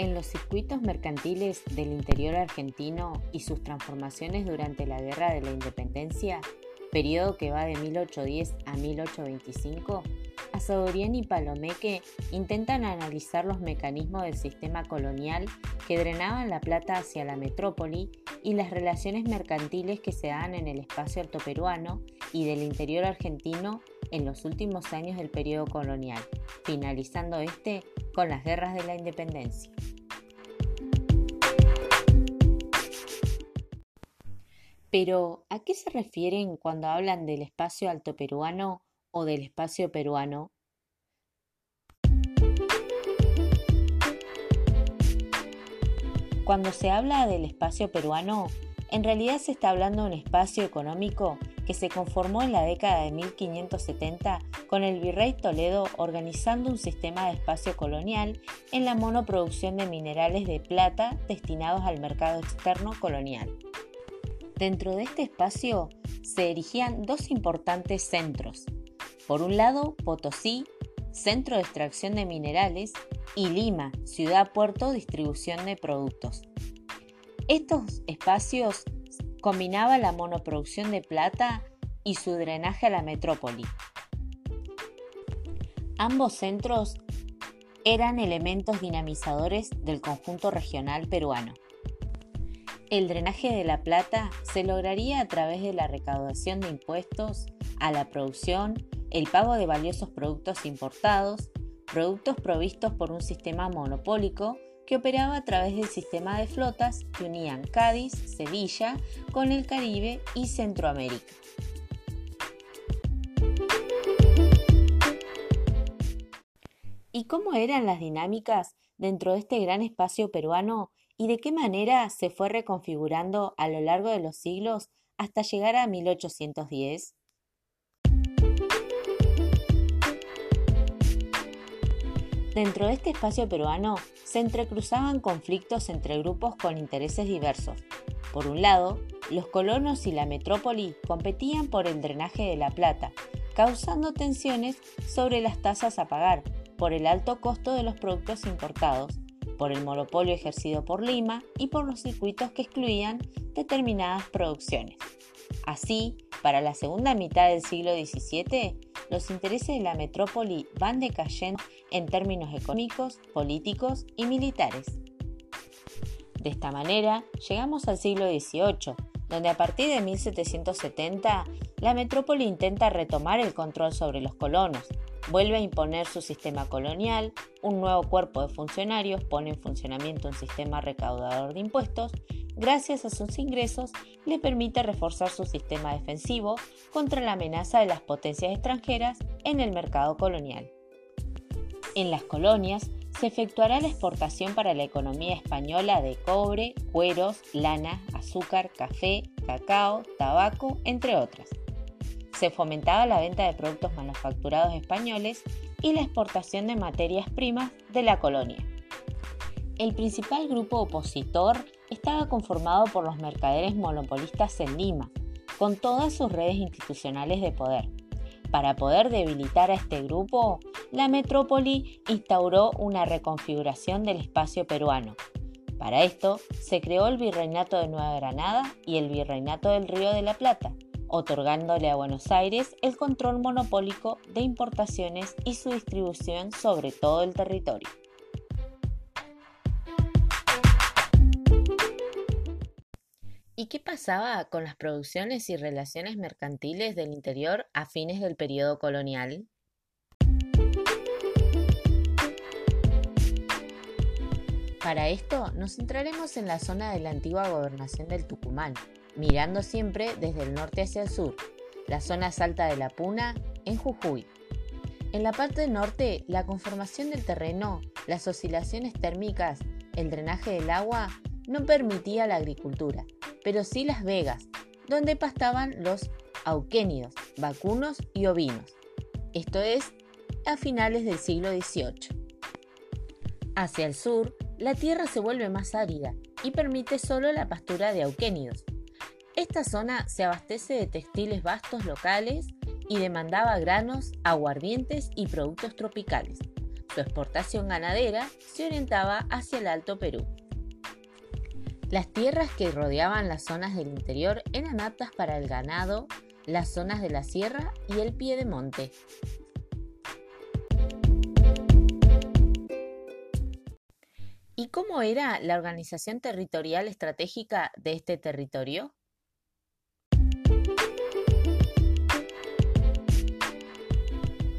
En los circuitos mercantiles del interior argentino y sus transformaciones durante la Guerra de la Independencia, periodo que va de 1810 a 1825, Azadorian y Palomeque intentan analizar los mecanismos del sistema colonial que drenaban la plata hacia la metrópoli y las relaciones mercantiles que se dan en el espacio altoperuano y del interior argentino en los últimos años del periodo colonial, finalizando este con las guerras de la independencia. Pero, ¿a qué se refieren cuando hablan del espacio alto peruano o del espacio peruano? Cuando se habla del espacio peruano, en realidad se está hablando de un espacio económico que se conformó en la década de 1570 con el virrey Toledo organizando un sistema de espacio colonial en la monoproducción de minerales de plata destinados al mercado externo colonial. Dentro de este espacio se erigían dos importantes centros. Por un lado, Potosí, centro de extracción de minerales, y Lima, ciudad-puerto, distribución de productos. Estos espacios combinaban la monoproducción de plata y su drenaje a la metrópoli. Ambos centros eran elementos dinamizadores del conjunto regional peruano. El drenaje de la plata se lograría a través de la recaudación de impuestos a la producción, el pago de valiosos productos importados, productos provistos por un sistema monopólico que operaba a través del sistema de flotas que unían Cádiz, Sevilla con el Caribe y Centroamérica. ¿Y cómo eran las dinámicas dentro de este gran espacio peruano y de qué manera se fue reconfigurando a lo largo de los siglos hasta llegar a 1810? Dentro de este espacio peruano se entrecruzaban conflictos entre grupos con intereses diversos. Por un lado, los colonos y la metrópoli competían por el drenaje de la plata, causando tensiones sobre las tasas a pagar por el alto costo de los productos importados por el monopolio ejercido por Lima y por los circuitos que excluían determinadas producciones. Así, para la segunda mitad del siglo XVII, los intereses de la metrópoli van decayendo en términos económicos, políticos y militares. De esta manera, llegamos al siglo XVIII, donde a partir de 1770 la metrópoli intenta retomar el control sobre los colonos, Vuelve a imponer su sistema colonial, un nuevo cuerpo de funcionarios pone en funcionamiento un sistema recaudador de impuestos, gracias a sus ingresos le permite reforzar su sistema defensivo contra la amenaza de las potencias extranjeras en el mercado colonial. En las colonias se efectuará la exportación para la economía española de cobre, cueros, lana, azúcar, café, cacao, tabaco, entre otras se fomentaba la venta de productos manufacturados españoles y la exportación de materias primas de la colonia. El principal grupo opositor estaba conformado por los mercaderes monopolistas en Lima, con todas sus redes institucionales de poder. Para poder debilitar a este grupo, la metrópoli instauró una reconfiguración del espacio peruano. Para esto, se creó el Virreinato de Nueva Granada y el Virreinato del Río de la Plata, otorgándole a Buenos Aires el control monopólico de importaciones y su distribución sobre todo el territorio. ¿Y qué pasaba con las producciones y relaciones mercantiles del interior a fines del periodo colonial? Para esto nos centraremos en la zona de la antigua gobernación del Tucumán, mirando siempre desde el norte hacia el sur, la zona alta de la Puna, en Jujuy. En la parte norte, la conformación del terreno, las oscilaciones térmicas, el drenaje del agua no permitía la agricultura, pero sí las vegas, donde pastaban los auquénidos, vacunos y ovinos. Esto es a finales del siglo XVIII. Hacia el sur, la tierra se vuelve más árida y permite solo la pastura de auquénidos, esta zona se abastece de textiles vastos locales y demandaba granos, aguardientes y productos tropicales. su exportación ganadera se orientaba hacia el Alto Perú. Las tierras que rodeaban las zonas del interior eran aptas para el ganado, las zonas de la sierra y el pie de monte. ¿Y cómo era la organización territorial estratégica de este territorio?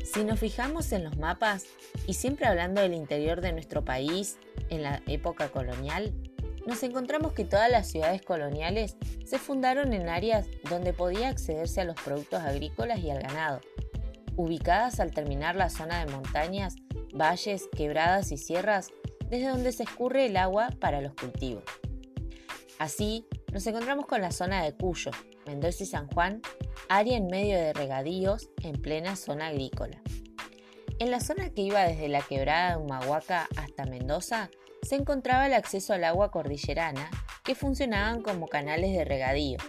Si nos fijamos en los mapas, y siempre hablando del interior de nuestro país en la época colonial, nos encontramos que todas las ciudades coloniales se fundaron en áreas donde podía accederse a los productos agrícolas y al ganado, ubicadas al terminar la zona de montañas, valles, quebradas y sierras, desde donde se escurre el agua para los cultivos. Así, nos encontramos con la zona de Cuyo, Mendoza y San Juan, área en medio de regadíos en plena zona agrícola. En la zona que iba desde la quebrada de Humahuaca hasta Mendoza, se encontraba el acceso al agua cordillerana, que funcionaban como canales de regadío.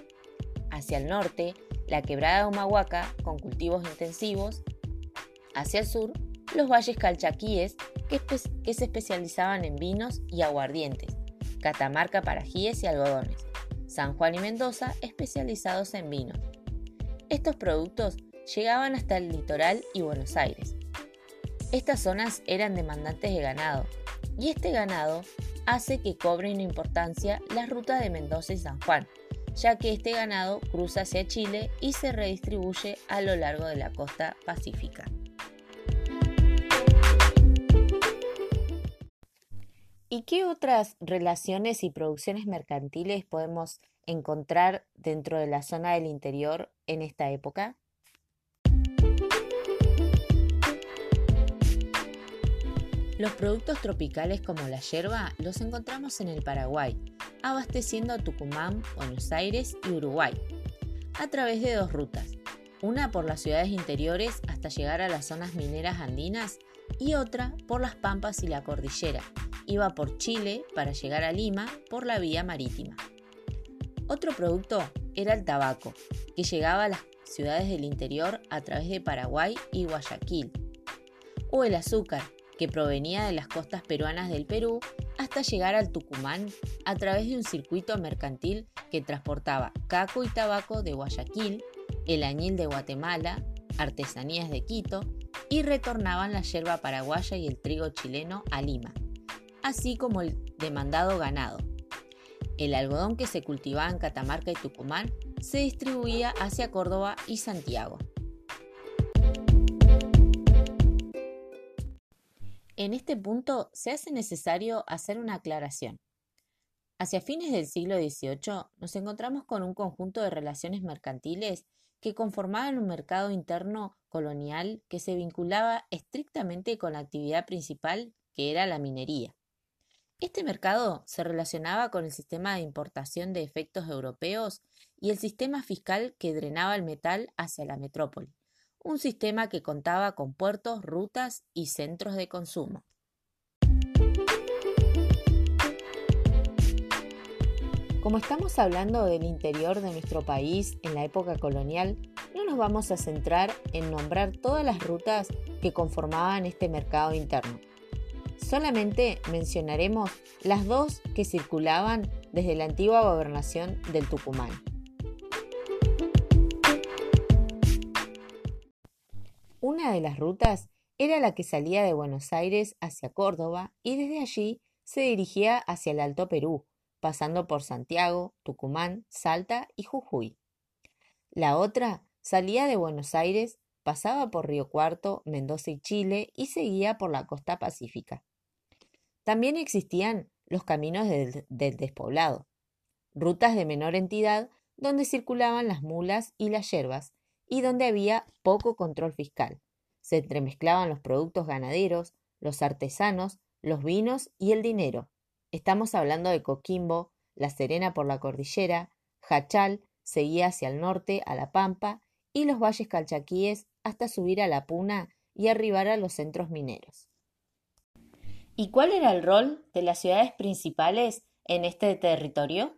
Hacia el norte, la quebrada de Humahuaca, con cultivos intensivos. Hacia el sur, los valles calchaquíes, que, se especializaban en vinos y aguardientes. Catamarca para ajíes y algodones. San Juan y Mendoza, especializados en vinos. Estos productos llegaban hasta el litoral y Buenos Aires. Estas zonas eran demandantes de ganado, y este ganado hace que cobren importancia las rutas de Mendoza y San Juan, ya que este ganado cruza hacia Chile y se redistribuye a lo largo de la costa pacífica. ¿Y qué otras relaciones y producciones mercantiles podemos encontrar dentro de la zona del interior en esta época? Los productos tropicales como la yerba los encontramos en el Paraguay, abasteciendo a Tucumán, Buenos Aires y Uruguay, a través de dos rutas, una por las ciudades interiores hasta llegar a las zonas mineras andinas y otra por las pampas y la cordillera. Iba por Chile para llegar a Lima por la vía marítima. Otro producto era el tabaco, que llegaba a las ciudades del interior a través de Paraguay y Guayaquil, o el azúcar, que provenía de las costas peruanas del Perú hasta llegar al Tucumán a través de un circuito mercantil que transportaba caco y tabaco de Guayaquil, el añil de Guatemala, artesanías de Quito y retornaban la yerba paraguaya y el trigo chileno a Lima, así como el demandado ganado. El algodón que se cultivaba en Catamarca y Tucumán se distribuía hacia Córdoba y Santiago. En este punto se hace necesario hacer una aclaración. Hacia fines del siglo XVIII nos encontramos con un conjunto de relaciones mercantiles que conformaban un mercado interno colonial que se vinculaba estrictamente con la actividad principal que era la minería. Este mercado se relacionaba con el sistema de importación de efectos europeos y el sistema fiscal que drenaba el metal hacia la metrópoli un sistema que contaba con puertos, rutas y centros de consumo. Como estamos hablando del interior de nuestro país en la época colonial, no nos vamos a centrar en nombrar todas las rutas que conformaban este mercado interno. Solamente mencionaremos las dos que circulaban desde la antigua gobernación del Tucumán. Una de las rutas era la que salía de Buenos Aires hacia Córdoba y desde allí se dirigía hacia el Alto Perú, pasando por Santiago, Tucumán, Salta y Jujuy. La otra salía de Buenos Aires, pasaba por Río Cuarto, Mendoza y Chile y seguía por la costa pacífica. También existían los caminos del, despoblado, rutas de menor entidad donde circulaban las mulas y las yerbas, y donde había poco control fiscal. Se entremezclaban los productos ganaderos, los artesanos, los vinos y el dinero. Estamos hablando de Coquimbo, La Serena por la cordillera, Jachal seguía hacia el norte a La Pampa y los valles calchaquíes hasta subir a La Puna y arribar a los centros mineros. ¿Y cuál era el rol de las ciudades principales en este territorio?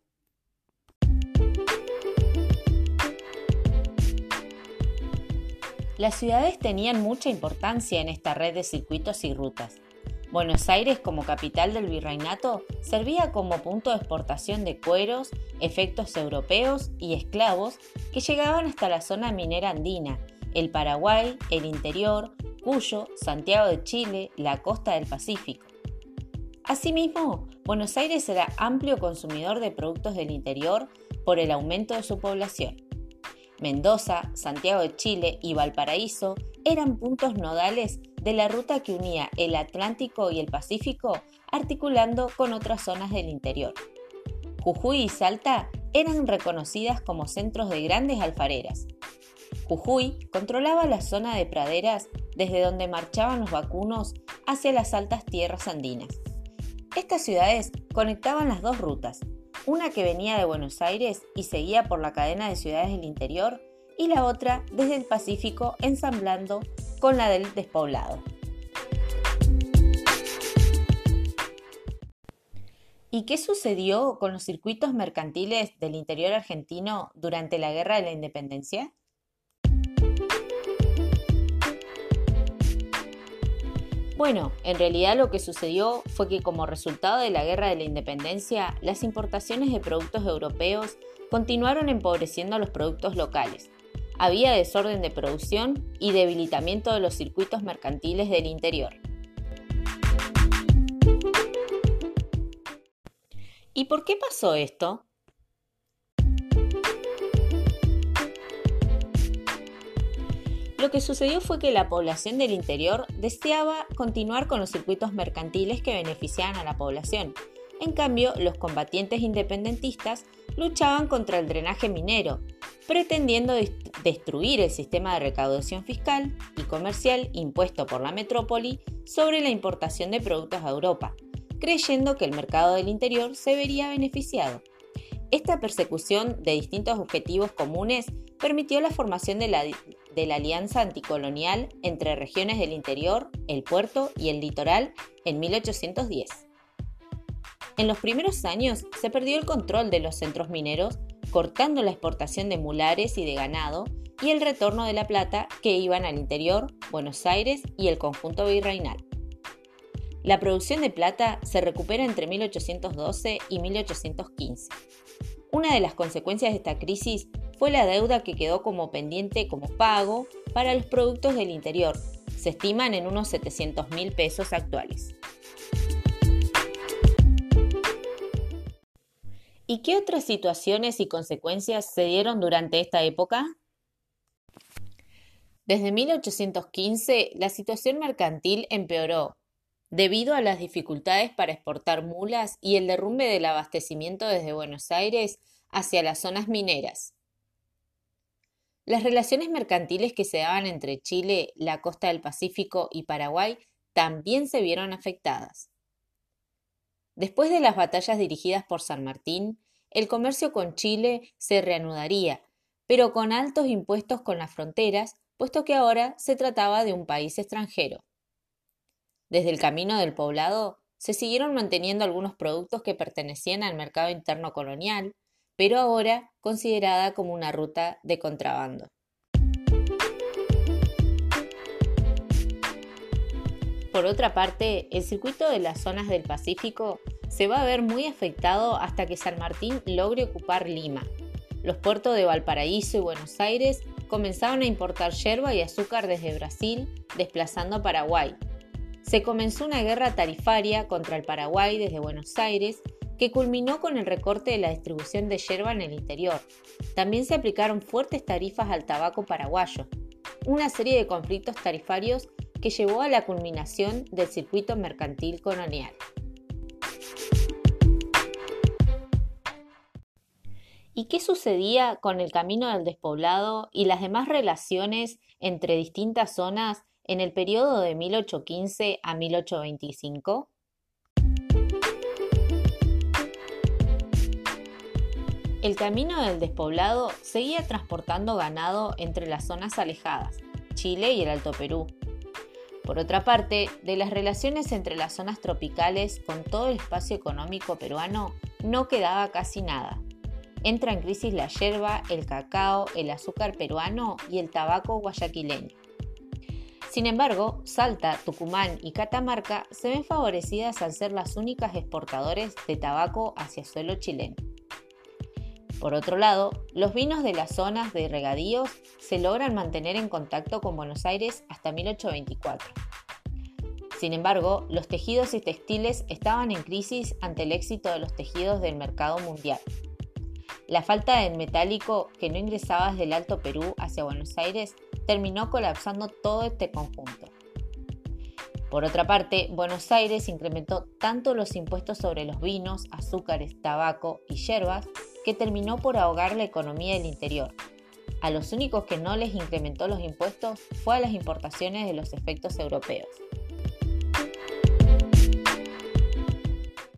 Las ciudades tenían mucha importancia en esta red de circuitos y rutas. Buenos Aires, como capital del virreinato, servía como punto de exportación de cueros, efectos europeos y esclavos que llegaban hasta la zona minera andina, el Paraguay, el interior, Cuyo, Santiago de Chile, la costa del Pacífico. Asimismo, Buenos Aires era amplio consumidor de productos del interior por el aumento de su población. Mendoza, Santiago de Chile y Valparaíso eran puntos nodales de la ruta que unía el Atlántico y el Pacífico, articulando con otras zonas del interior. Jujuy y Salta eran reconocidas como centros de grandes alfareras. Jujuy controlaba la zona de praderas desde donde marchaban los vacunos hacia las altas tierras andinas. Estas ciudades conectaban las dos rutas, una que venía de Buenos Aires y seguía por la cadena de ciudades del interior, y la otra desde el Pacífico ensamblando con la del despoblado. ¿Y qué sucedió con los circuitos mercantiles del interior argentino durante la Guerra de la Independencia? Bueno, en realidad lo que sucedió fue que como resultado de la Guerra de la Independencia, las importaciones de productos europeos continuaron empobreciendo a los productos locales. Había desorden de producción y debilitamiento de los circuitos mercantiles del interior. ¿Y por qué pasó esto? Lo que sucedió fue que la población del interior deseaba continuar con los circuitos mercantiles que beneficiaban a la población. En cambio, los combatientes independentistas luchaban contra el drenaje minero, pretendiendo destruir el sistema de recaudación fiscal y comercial impuesto por la metrópoli sobre la importación de productos a Europa, creyendo que el mercado del interior se vería beneficiado. Esta persecución de distintos objetivos comunes permitió la formación de la, de la Alianza Anticolonial entre regiones del interior, el puerto y el litoral en 1810. En los primeros años se perdió el control de los centros mineros, cortando la exportación de mulares y de ganado y el retorno de la plata que iban al interior, Buenos Aires y el conjunto virreinal. La producción de plata se recupera entre 1812 y 1815. Una de las consecuencias de esta crisis fue la deuda que quedó como pendiente como pago para los productos del interior. Se estiman en unos 700 mil pesos actuales. ¿Y qué otras situaciones y consecuencias se dieron durante esta época? Desde 1815, la situación mercantil empeoró debido a las dificultades para exportar mulas y el derrumbe del abastecimiento desde Buenos Aires hacia las zonas mineras. Las relaciones mercantiles que se daban entre Chile, la costa del Pacífico y Paraguay también se vieron afectadas. Después de las batallas dirigidas por San Martín, el comercio con Chile se reanudaría, pero con altos impuestos con las fronteras, puesto que ahora se trataba de un país extranjero. Desde el camino del poblado se siguieron manteniendo algunos productos que pertenecían al mercado interno colonial, pero ahora considerada como una ruta de contrabando. Por otra parte, el circuito de las zonas del Pacífico se va a ver muy afectado hasta que San Martín logre ocupar Lima. Los puertos de Valparaíso y Buenos Aires comenzaron a importar yerba y azúcar desde Brasil, desplazando a Paraguay. Se comenzó una guerra tarifaria contra el Paraguay desde Buenos Aires que culminó con el recorte de la distribución de yerba en el interior. También se aplicaron fuertes tarifas al tabaco paraguayo, una serie de conflictos tarifarios que llevó a la culminación del circuito mercantil colonial. ¿Y qué sucedía con el camino del despoblado y las demás relaciones entre distintas zonas en el periodo de 1815 a 1825? El camino del despoblado seguía transportando ganado entre las zonas alejadas, Chile y el Alto Perú. Por otra parte, de las relaciones entre las zonas tropicales con todo el espacio económico peruano no quedaba casi nada. Entra en crisis la yerba, el cacao, el azúcar peruano y el tabaco guayaquileño. Sin embargo, Salta, Tucumán y Catamarca se ven favorecidas al ser las únicas exportadores de tabaco hacia suelo chileno. Por otro lado, los vinos de las zonas de regadíos se logran mantener en contacto con Buenos Aires hasta 1824. Sin embargo, los tejidos y textiles estaban en crisis ante el éxito de los tejidos del mercado mundial. La falta de metálico que no ingresaba desde el Alto Perú hacia Buenos Aires terminó colapsando todo este conjunto. Por otra parte, Buenos Aires incrementó tanto los impuestos sobre los vinos, azúcares, tabaco y hierbas que terminó por ahogar la economía del interior. A los únicos que no les incrementó los impuestos fue a las importaciones de los efectos europeos.